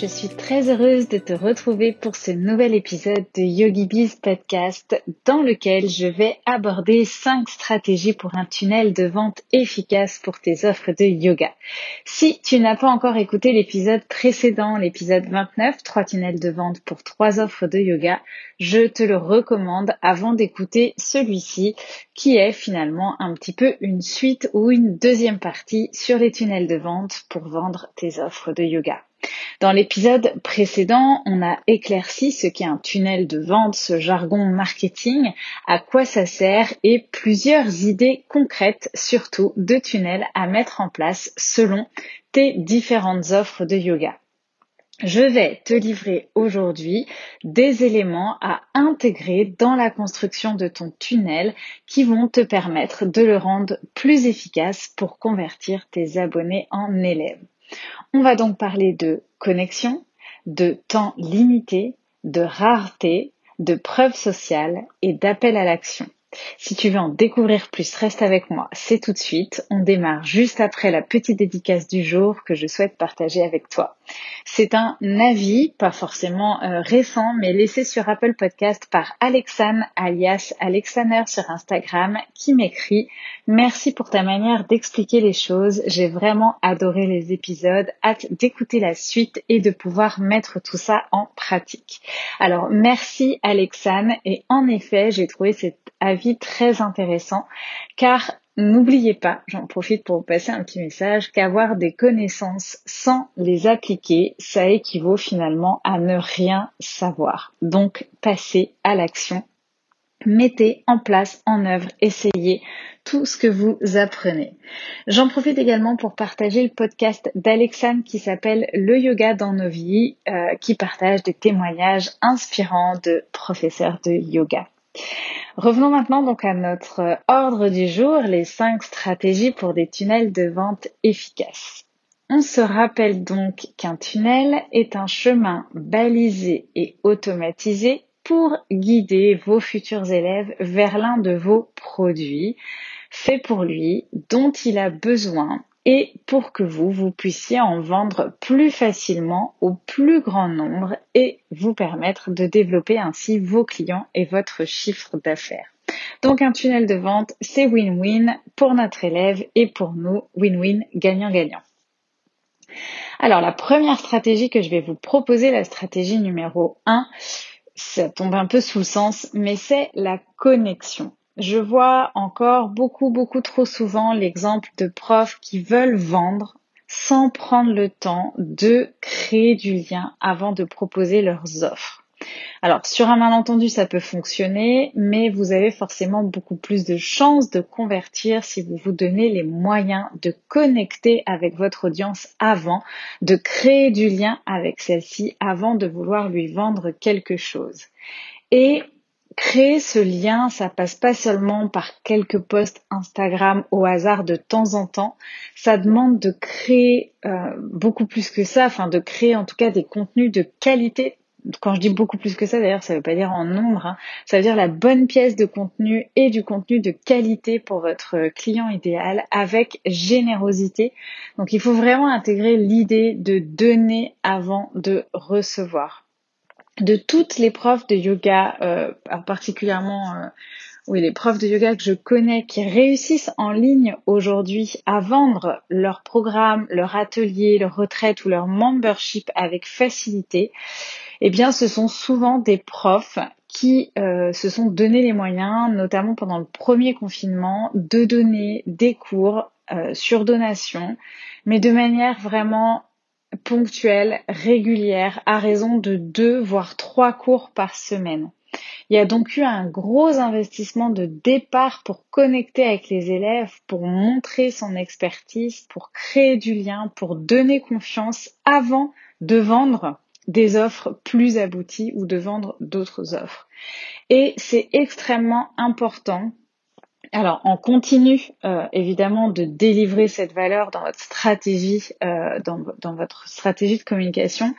Je suis très heureuse de te retrouver pour ce nouvel épisode de YogiBiz Podcast dans lequel je vais aborder 5 stratégies pour un tunnel de vente efficace pour tes offres de yoga. Si tu n'as pas encore écouté l'épisode précédent, l'épisode 29, 3 tunnels de vente pour 3 offres de yoga, je te le recommande avant d'écouter celui-ci qui est finalement un petit peu une suite ou une deuxième partie sur les tunnels de vente pour vendre tes offres de yoga. Dans l'épisode précédent, on a éclairci ce qu'est un tunnel de vente, ce jargon marketing, à quoi ça sert et plusieurs idées concrètes surtout de tunnels à mettre en place selon tes différentes offres de yoga. Je vais te livrer aujourd'hui des éléments à intégrer dans la construction de ton tunnel qui vont te permettre de le rendre plus efficace pour convertir tes abonnés en élèves. On va donc parler de connexion, de temps limité, de rareté, de preuve sociale et d'appel à l'action. Si tu veux en découvrir plus, reste avec moi. C'est tout de suite. On démarre juste après la petite dédicace du jour que je souhaite partager avec toi. C'est un avis, pas forcément euh, récent, mais laissé sur Apple Podcast par Alexane, alias Alexaner sur Instagram, qui m'écrit Merci pour ta manière d'expliquer les choses. J'ai vraiment adoré les épisodes. Hâte d'écouter la suite et de pouvoir mettre tout ça en pratique. Alors, merci Alexane. Et en effet, j'ai trouvé cet avis très intéressant car N'oubliez pas, j'en profite pour vous passer un petit message, qu'avoir des connaissances sans les appliquer, ça équivaut finalement à ne rien savoir. Donc, passez à l'action. Mettez en place, en œuvre, essayez tout ce que vous apprenez. J'en profite également pour partager le podcast d'Alexandre qui s'appelle Le yoga dans nos vies, euh, qui partage des témoignages inspirants de professeurs de yoga. Revenons maintenant donc à notre ordre du jour, les cinq stratégies pour des tunnels de vente efficaces. On se rappelle donc qu'un tunnel est un chemin balisé et automatisé pour guider vos futurs élèves vers l'un de vos produits fait pour lui, dont il a besoin et pour que vous, vous puissiez en vendre plus facilement au plus grand nombre et vous permettre de développer ainsi vos clients et votre chiffre d'affaires. Donc un tunnel de vente, c'est win-win pour notre élève et pour nous, win-win, gagnant-gagnant. Alors la première stratégie que je vais vous proposer, la stratégie numéro 1, ça tombe un peu sous le sens, mais c'est la connexion je vois encore beaucoup, beaucoup trop souvent l'exemple de profs qui veulent vendre sans prendre le temps de créer du lien avant de proposer leurs offres. Alors, sur un malentendu, ça peut fonctionner, mais vous avez forcément beaucoup plus de chances de convertir si vous vous donnez les moyens de connecter avec votre audience avant, de créer du lien avec celle-ci avant de vouloir lui vendre quelque chose. Et créer ce lien, ça passe pas seulement par quelques posts Instagram au hasard de temps en temps. Ça demande de créer euh, beaucoup plus que ça, enfin de créer en tout cas des contenus de qualité. Quand je dis beaucoup plus que ça, d'ailleurs, ça veut pas dire en nombre. Hein. Ça veut dire la bonne pièce de contenu et du contenu de qualité pour votre client idéal avec générosité. Donc, il faut vraiment intégrer l'idée de donner avant de recevoir de toutes les profs de yoga, euh, particulièrement euh, les profs de yoga que je connais qui réussissent en ligne aujourd'hui à vendre leur programme, leur atelier, leur retraite ou leur membership avec facilité, eh bien ce sont souvent des profs qui euh, se sont donné les moyens, notamment pendant le premier confinement, de donner des cours sur donation, mais de manière vraiment ponctuelle, régulière, à raison de deux voire trois cours par semaine. Il y a donc eu un gros investissement de départ pour connecter avec les élèves, pour montrer son expertise, pour créer du lien, pour donner confiance avant de vendre des offres plus abouties ou de vendre d'autres offres. Et c'est extrêmement important alors, on continue euh, évidemment de délivrer cette valeur dans votre stratégie, euh, dans, votre stratégie de communication,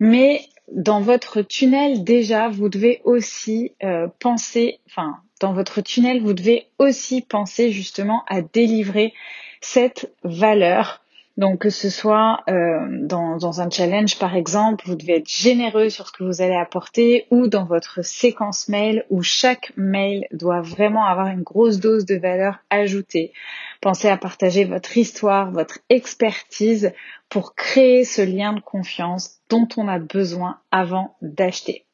mais dans votre tunnel déjà, vous devez aussi euh, penser, enfin, dans votre tunnel, vous devez aussi penser justement à délivrer cette valeur donc que ce soit euh, dans, dans, un challenge par exemple, vous devez être généreux sur ce que vous allez apporter ou dans votre séquence mail où chaque mail doit vraiment avoir une grosse dose de valeur ajoutée. Pensez à partager votre histoire, votre expertise pour créer ce lien de confiance dont on a besoin avant d'acheter.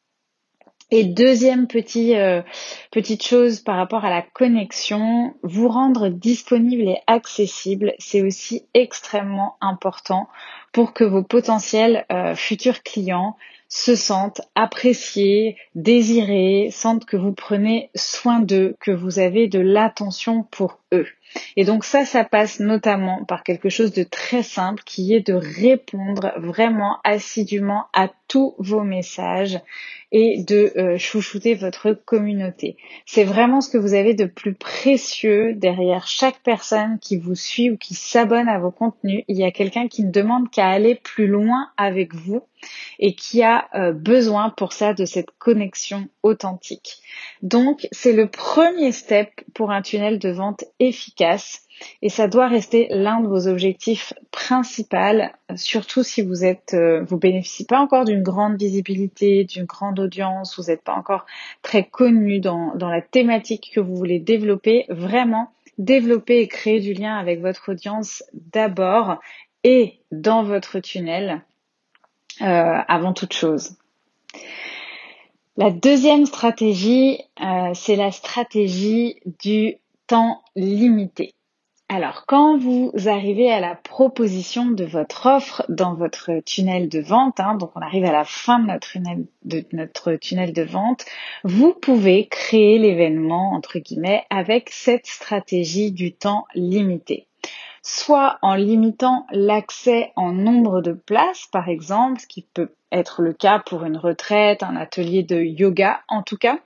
Et deuxième petit, euh, petite chose par rapport à la connexion, vous rendre disponible et accessible, c'est aussi extrêmement important pour que vos potentiels euh, futurs clients se sentent appréciés, désirés, sentent que vous prenez soin d'eux, que vous avez de l'attention pour eux. Et donc ça, ça passe notamment par quelque chose de très simple qui est de répondre vraiment assidûment à tous vos messages et de euh, chouchouter votre communauté. C'est vraiment ce que vous avez de plus précieux derrière chaque personne qui vous suit ou qui s'abonne à vos contenus. Il y a quelqu'un qui ne demande qu'à aller plus loin avec vous et qui a euh, besoin pour ça de cette connexion authentique. Donc, c'est le premier step pour un tunnel de vente efficace et ça doit rester l'un de vos objectifs principaux, surtout si vous êtes, euh, vous bénéficiez pas encore d'une grande visibilité, d'une grande audience, vous n'êtes pas encore très connu dans, dans la thématique que vous voulez développer. Vraiment, développer et créer du lien avec votre audience d'abord et dans votre tunnel euh, avant toute chose. La deuxième stratégie, euh, c'est la stratégie du temps limité. Alors, quand vous arrivez à la proposition de votre offre dans votre tunnel de vente, hein, donc on arrive à la fin de notre tunnel de, notre tunnel de vente, vous pouvez créer l'événement, entre guillemets, avec cette stratégie du temps limité soit en limitant l'accès en nombre de places, par exemple, ce qui peut être le cas pour une retraite, un atelier de yoga, en tout cas,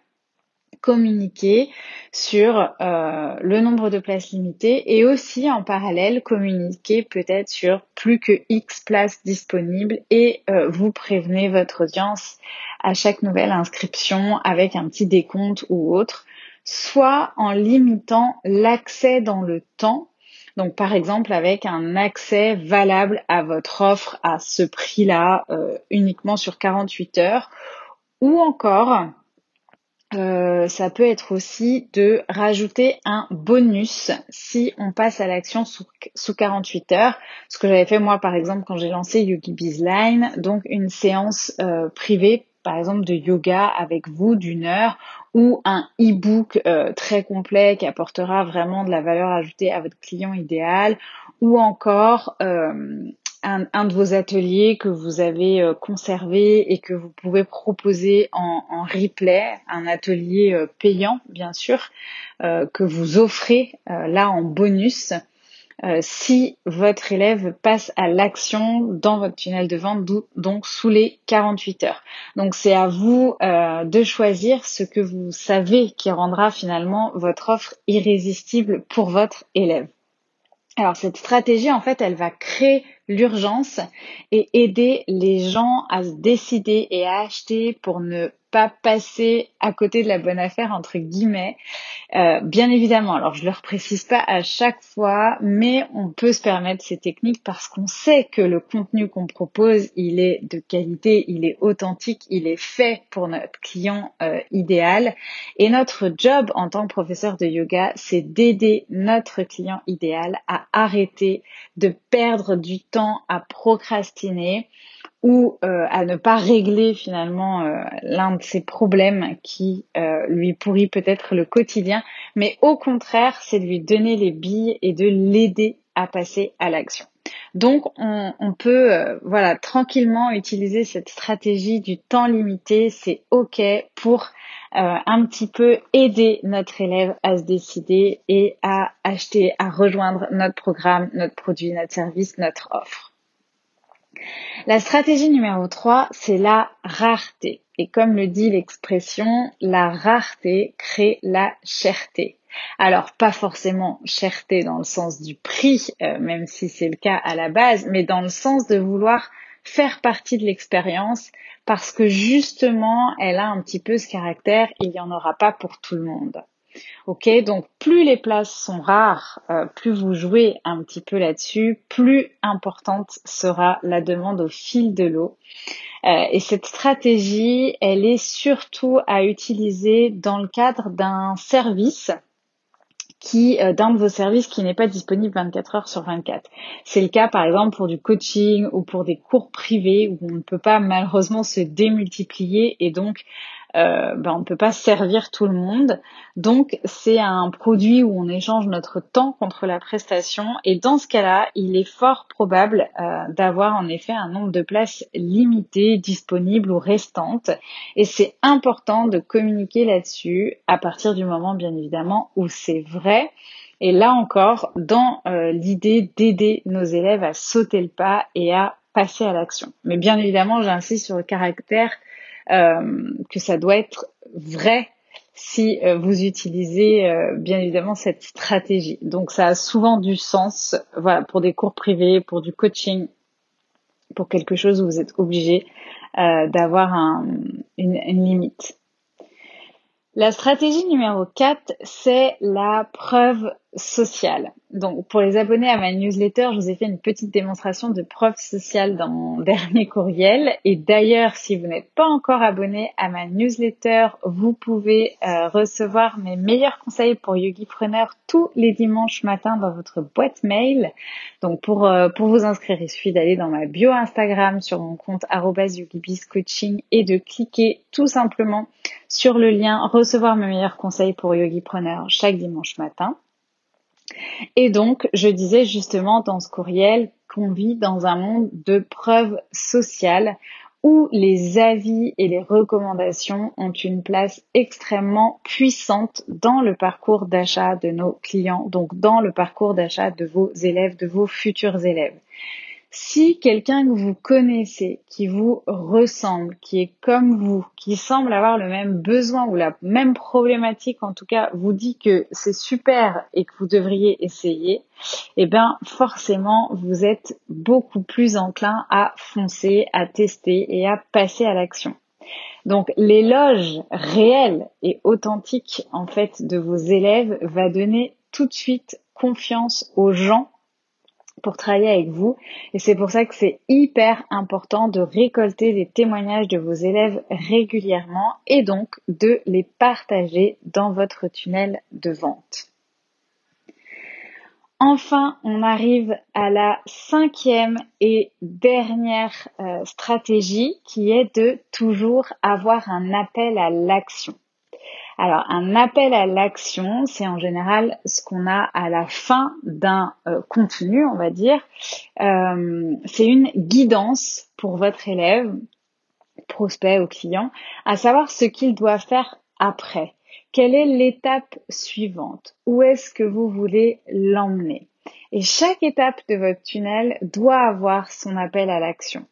communiquer sur euh, le nombre de places limitées et aussi en parallèle communiquer peut-être sur plus que X places disponibles et euh, vous prévenez votre audience à chaque nouvelle inscription avec un petit décompte ou autre, soit en limitant l'accès dans le temps. Donc par exemple avec un accès valable à votre offre à ce prix-là euh, uniquement sur 48 heures ou encore euh, ça peut être aussi de rajouter un bonus si on passe à l'action sous, sous 48 heures. Ce que j'avais fait moi par exemple quand j'ai lancé Yogi Bizline, donc une séance euh, privée par exemple de yoga avec vous d'une heure ou un e-book euh, très complet qui apportera vraiment de la valeur ajoutée à votre client idéal ou encore euh, un, de vos ateliers que vous avez euh, conservé et que vous pouvez proposer en, en replay, un atelier payant bien sûr, que vous offrez là en bonus euh, si votre élève passe à l'action dans votre tunnel de vente, donc sous les 48 heures. Donc c'est à vous euh, de choisir ce que vous savez qui rendra finalement votre offre irrésistible pour votre élève. Alors cette stratégie, en fait, elle va créer l'urgence et aider les gens à se décider et à acheter pour ne pas passer à côté de la bonne affaire entre guillemets. Euh, bien évidemment, alors je leur précise pas à chaque fois, mais on peut se permettre ces techniques parce qu'on sait que le contenu qu'on propose, il est de qualité, il est authentique, il est fait pour notre client euh, idéal. Et notre job en tant que professeur de yoga, c'est d'aider notre client idéal à arrêter de perdre du temps à procrastiner ou euh, à ne pas régler finalement euh, l'un de ses problèmes qui euh, lui pourrit peut-être le quotidien, mais au contraire, c'est de lui donner les billes et de l'aider à passer à l'action. Donc, on, peut euh, voilà tranquillement utiliser cette stratégie du temps limité. C'est OK pour euh, un petit peu aider notre élève à se décider et à acheter, à rejoindre notre programme, notre produit, notre service, notre offre. La stratégie numéro 3, c'est la rareté. Et comme le dit l'expression, la rareté crée la cherté. Alors pas forcément cherté dans le sens du prix, euh, même si c'est le cas à la base, mais dans le sens de vouloir faire partie de l'expérience parce que justement elle a un petit peu ce caractère, il n'y en aura pas pour tout le monde. Ok, donc plus les places sont rares, euh, plus vous jouez un petit peu là-dessus, plus importante sera la demande au fil de l'eau. Euh, et cette stratégie, elle est surtout à utiliser dans le cadre d'un service qui euh, d'un de vos services qui n'est pas disponible 24 heures sur 24. C'est le cas par exemple pour du coaching ou pour des cours privés où on ne peut pas malheureusement se démultiplier et donc euh, ben, on ne peut pas servir tout le monde. Donc c'est un produit où on échange notre temps contre la prestation et dans ce cas-là, il est fort probable euh, d'avoir en effet un nombre de places limité, disponibles ou restantes. Et c'est important de communiquer là-dessus à partir du moment bien évidemment où c'est vrai. Et là encore, dans euh, l'idée d'aider nos élèves à sauter le pas et à passer à l'action. Mais bien évidemment, j'insiste sur le caractère que ça doit être vrai si euh, vous utilisez euh, bien évidemment cette stratégie. Donc ça a souvent du sens, voilà, pour des cours privés, pour du coaching, pour quelque chose où vous êtes obligé d'avoir une, une limite. La stratégie numéro 4, c'est la preuve sociale. Donc, pour les abonnés à ma newsletter, je vous ai fait une petite démonstration de preuve sociale dans mon dernier courriel. Et d'ailleurs, si vous n'êtes pas encore abonné à ma newsletter, vous pouvez euh, recevoir mes meilleurs conseils pour yogipreneur tous les dimanches matins dans votre boîte mail. Donc, pour, euh, pour vous inscrire, il suffit d'aller dans ma bio Instagram sur mon compte yogibiscoaching et de cliquer tout simplement sur le lien recevoir mes meilleurs conseils pour yogipreneur chaque dimanche matin. Et donc, je disais justement dans ce courriel qu'on vit dans un monde de preuves sociales où les avis et les recommandations ont une place extrêmement puissante dans le parcours d'achat de nos clients, donc dans le parcours d'achat de vos élèves, de vos futurs élèves. Si quelqu'un que vous connaissez, qui vous ressemble, qui est comme vous, qui semble avoir le même besoin ou la même problématique, en tout cas, vous dit que c'est super et que vous devriez essayer, eh bien, forcément, vous êtes beaucoup plus enclin à foncer, à tester et à passer à l'action. Donc, l'éloge réel et authentique, en fait, de vos élèves va donner tout de suite confiance aux gens pour travailler avec vous. Et c'est pour ça que c'est hyper important de récolter les témoignages de vos élèves régulièrement et donc de les partager dans votre tunnel de vente. Enfin, on arrive à la cinquième et dernière euh, stratégie qui est de toujours avoir un appel à l'action. Alors, un appel à l'action, c'est en général ce qu'on a à la fin d'un euh, contenu, on va dire. Euh, c'est une guidance pour votre élève, prospect ou client, à savoir ce qu'il doit faire après. Quelle est l'étape suivante? Où est-ce que vous voulez l'emmener? Et chaque étape de votre tunnel doit avoir son appel à l'action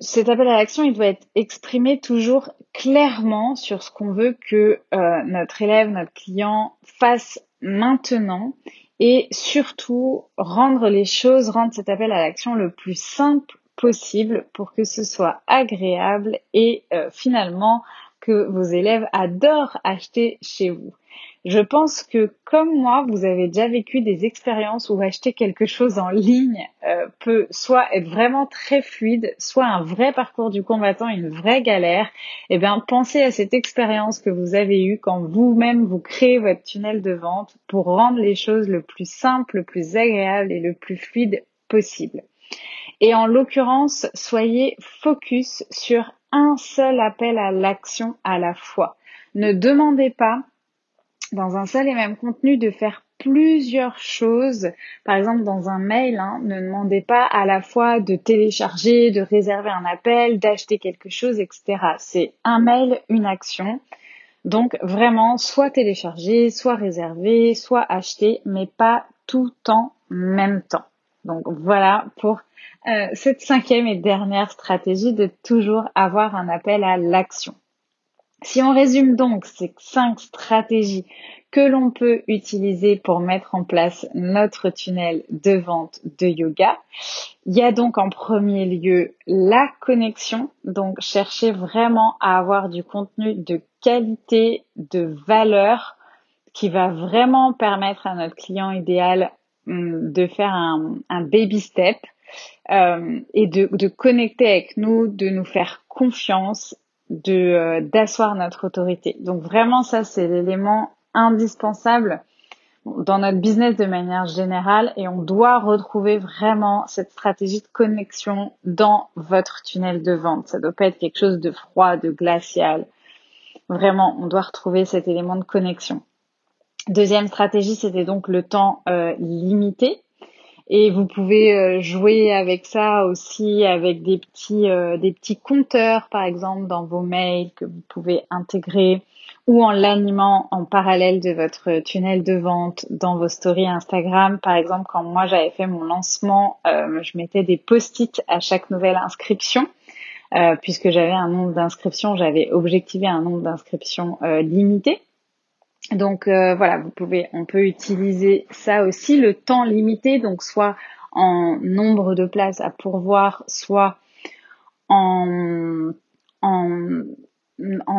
cet appel à l'action, il doit être exprimé toujours clairement sur ce qu'on veut que euh, notre élève, notre client fasse maintenant et surtout rendre les choses, rendre cet appel à l'action le plus simple possible pour que ce soit agréable et euh, finalement que vos élèves adorent acheter chez vous. Je pense que comme moi, vous avez déjà vécu des expériences où acheter quelque chose en ligne euh, peut soit être vraiment très fluide, soit un vrai parcours du combattant, une vraie galère. Eh bien, pensez à cette expérience que vous avez eue quand vous-même vous créez votre tunnel de vente pour rendre les choses le plus simple, le plus agréable et le plus fluide possible. Et en l'occurrence, soyez focus sur un seul appel à l'action à la fois. Ne demandez pas dans un seul et même contenu de faire plusieurs choses. Par exemple, dans un mail, hein, ne demandez pas à la fois de télécharger, de réserver un appel, d'acheter quelque chose, etc. C'est un mail, une action. Donc vraiment, soit télécharger, soit réserver, soit acheter, mais pas tout en même temps. Donc voilà pour euh, cette cinquième et dernière stratégie de toujours avoir un appel à l'action. Si on résume donc ces cinq stratégies que l'on peut utiliser pour mettre en place notre tunnel de vente de yoga, il y a donc en premier lieu la connexion. Donc cherchez vraiment à avoir du contenu de qualité, de valeur qui va vraiment permettre à notre client idéal hum, de faire un, baby step euh, et de connecter avec nous, de nous faire confiance de euh, d'asseoir notre autorité. Donc vraiment ça c'est l'élément indispensable dans notre business de manière générale et on doit retrouver vraiment cette stratégie de connexion dans votre tunnel de vente. Ça doit pas être quelque chose de froid, de glacial. Vraiment, on doit retrouver cet élément de connexion. Deuxième stratégie, c'était donc le temps euh, limité. Et vous pouvez euh, jouer avec ça aussi avec des petits euh, des petits compteurs par exemple dans vos mails que vous pouvez intégrer ou en l'animant en parallèle de votre tunnel de vente dans vos stories Instagram. Par exemple, quand moi j'avais fait mon lancement, euh, je mettais des post-it à chaque nouvelle inscription. puisque j'avais un nombre d'inscriptions, j'avais objectivé un nombre d'inscriptions limité. Donc euh, voilà, vous pouvez, on peut utiliser ça aussi, le temps limité, donc soit en nombre de places à pourvoir, soit en, en,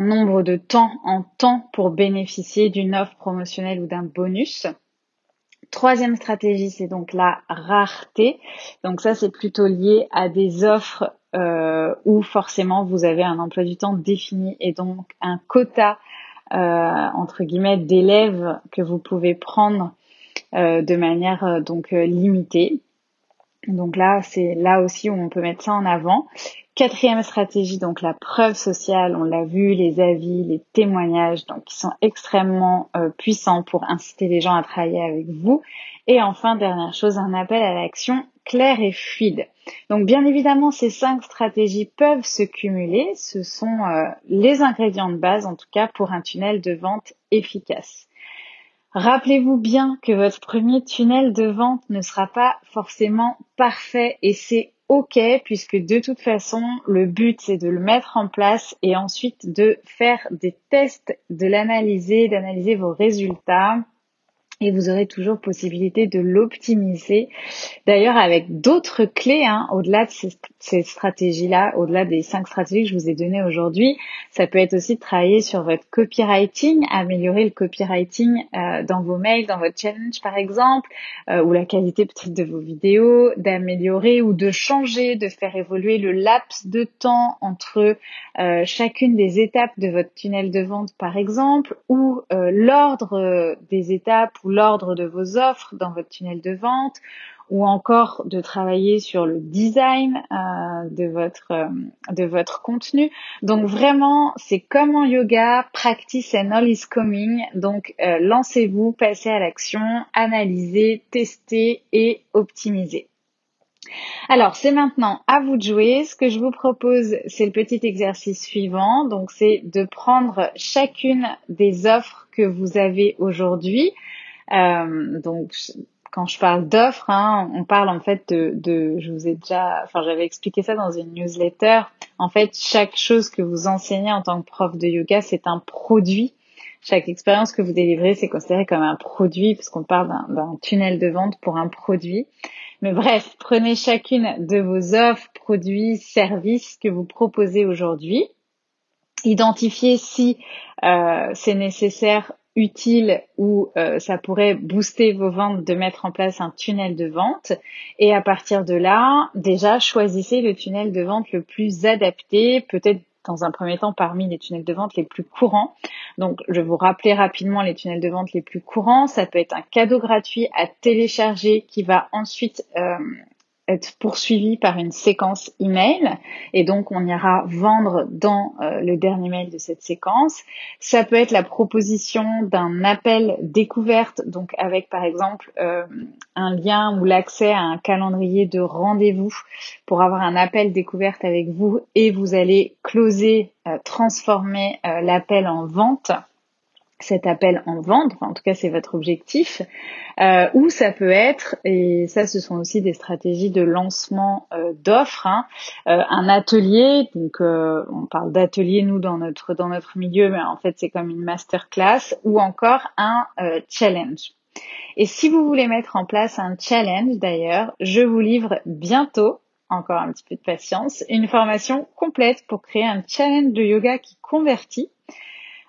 nombre de temps, en temps pour bénéficier d'une offre promotionnelle ou d'un bonus. Troisième stratégie, c'est donc la rareté. Donc ça, c'est plutôt lié à des offres euh, où forcément vous avez un emploi du temps défini et donc un quota entre guillemets d'élèves que vous pouvez prendre euh, de manière euh, donc limitée. Donc là, c'est là aussi où on peut mettre ça en avant. Quatrième stratégie, donc la preuve sociale, on l'a vu, les avis, les témoignages, donc qui sont extrêmement puissants pour inciter les gens à travailler avec vous. Et enfin, dernière chose, un appel à l'action clair et fluide. Donc bien évidemment, ces cinq stratégies peuvent se cumuler. Ce sont euh, les ingrédients de base, en tout cas, pour un tunnel de vente efficace. Rappelez-vous bien que votre premier tunnel de vente ne sera pas forcément parfait et c'est ok puisque de toute façon le but c'est de le mettre en place et ensuite de faire des tests, de l'analyser, d'analyser vos résultats et vous aurez toujours possibilité de l'optimiser. D'ailleurs, avec d'autres clés, hein, au-delà de ces, stratégies-là, au-delà des cinq stratégies que je vous ai données aujourd'hui, ça peut être aussi de travailler sur votre copywriting, améliorer le copywriting euh, dans vos mails, dans votre challenge par exemple, euh, ou la qualité peut-être de vos vidéos, d'améliorer ou de changer, de faire évoluer le laps de temps entre euh, chacune des étapes de votre tunnel de vente par exemple, ou l'ordre des étapes l'ordre de vos offres dans votre tunnel de vente ou encore de travailler sur le design euh, de votre euh, de votre contenu. Donc vraiment, c'est comme en yoga, practice and all is coming. Donc euh, lancez-vous, passez à l'action, analysez, testez et optimisez. Alors, c'est maintenant à vous de jouer. Ce que je vous propose, c'est le petit exercice suivant. Donc, c'est de prendre chacune des offres que vous avez aujourd'hui, donc quand je parle d'offres, hein, on parle en fait de, de, je vous ai déjà, enfin j'avais expliqué ça dans une newsletter. En fait, chaque chose que vous enseignez en tant que prof de yoga, c'est un produit. Chaque expérience que vous délivrez, c'est considéré comme un produit, puisqu'on parle d'un tunnel de vente pour un produit. Mais bref, prenez chacune de vos offres, produits, services que vous proposez aujourd'hui. Identifiez si euh, c'est nécessaire utile ou euh, ça pourrait booster vos ventes de mettre en place un tunnel de vente. Et à partir de là, déjà, choisissez le tunnel de vente le plus adapté, peut-être dans un premier temps parmi les tunnels de vente les plus courants. Donc, je vais vous rappeler rapidement les tunnels de vente les plus courants. Ça peut être un cadeau gratuit à télécharger qui va ensuite euh, être poursuivi par une séquence email. Et donc on ira vendre dans euh, le dernier mail de cette séquence. Ça peut être la proposition d'un appel découverte, donc avec par exemple euh, un lien ou l'accès à un calendrier de rendez-vous pour avoir un appel découverte avec vous et vous allez closer, euh, transformer l'appel en vente cet appel en vente, en tout cas c'est votre objectif, euh, ou ça peut être, et ça ce sont aussi des stratégies de lancement euh, d'offres, hein, euh, un atelier, donc on parle d'atelier nous dans notre dans notre milieu, mais en fait c'est comme une masterclass, ou encore un challenge. Et si vous voulez mettre en place un challenge d'ailleurs, je vous livre bientôt encore un petit peu de patience, une formation complète pour créer un challenge de yoga qui convertit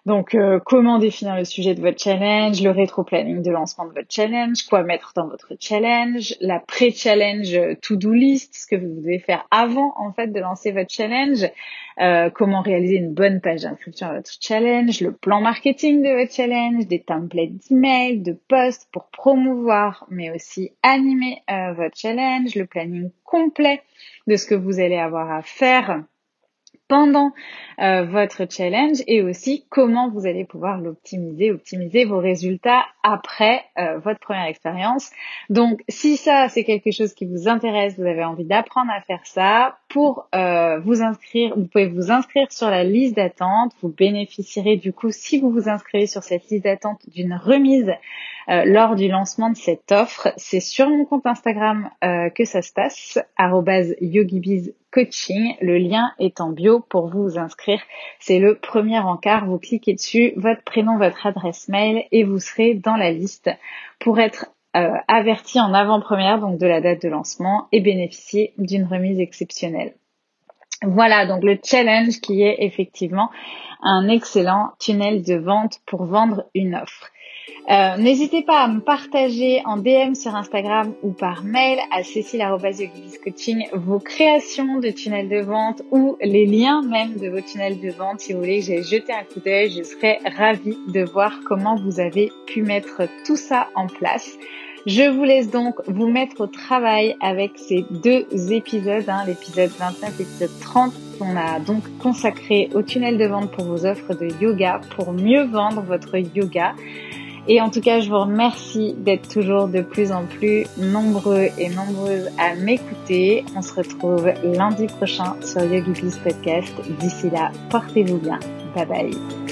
donc, euh, comment définir le sujet de votre challenge, le rétro-planning de lancement de votre challenge, quoi mettre dans votre challenge, la pré-challenge to-do list, ce que vous devez faire avant en fait de lancer votre challenge, euh, comment réaliser une bonne page d'inscription à votre challenge, le plan marketing de votre challenge, des templates d'email, de posts pour promouvoir, mais aussi animer euh, votre challenge, le planning complet de ce que vous allez avoir à faire pendant euh, votre challenge et aussi comment vous allez pouvoir l'optimiser, optimiser vos résultats après euh, votre première expérience. Donc si ça c'est quelque chose qui vous intéresse, vous avez envie d'apprendre à faire ça, pour euh, vous inscrire, vous pouvez vous inscrire sur la liste d'attente. Vous bénéficierez du coup, si vous vous inscrivez sur cette liste d'attente, d'une remise lors du lancement de cette offre. C'est sur mon compte Instagram que ça se passe, @yogibiz coaching. Le lien est en bio pour vous inscrire. C'est le premier encart. Vous cliquez dessus, votre prénom, votre adresse mail et vous serez dans la liste pour être euh, averti en avant-première donc de la date de lancement et bénéficier d'une remise exceptionnelle. Voilà donc le challenge qui est effectivement un excellent tunnel de vente pour vendre une offre. Euh, n'hésitez pas à me partager en DM sur Instagram ou par mail à Coaching vos créations de tunnels de vente ou les liens même de vos tunnels de vente. Si vous voulez que j'aille jeter un coup d'œil, je serais ravie de voir comment vous avez pu mettre tout ça en place. Je vous laisse donc vous mettre au travail avec ces deux épisodes, hein, l'épisode 29 et l'épisode 30 qu'on a donc consacré au tunnel de vente pour vos offres de yoga pour mieux vendre votre yoga. Et en tout cas, je vous remercie d'être toujours de plus en plus nombreux et nombreuses à m'écouter. On se retrouve lundi prochain sur Yogi Podcast. D'ici là, portez-vous bien. Bye bye.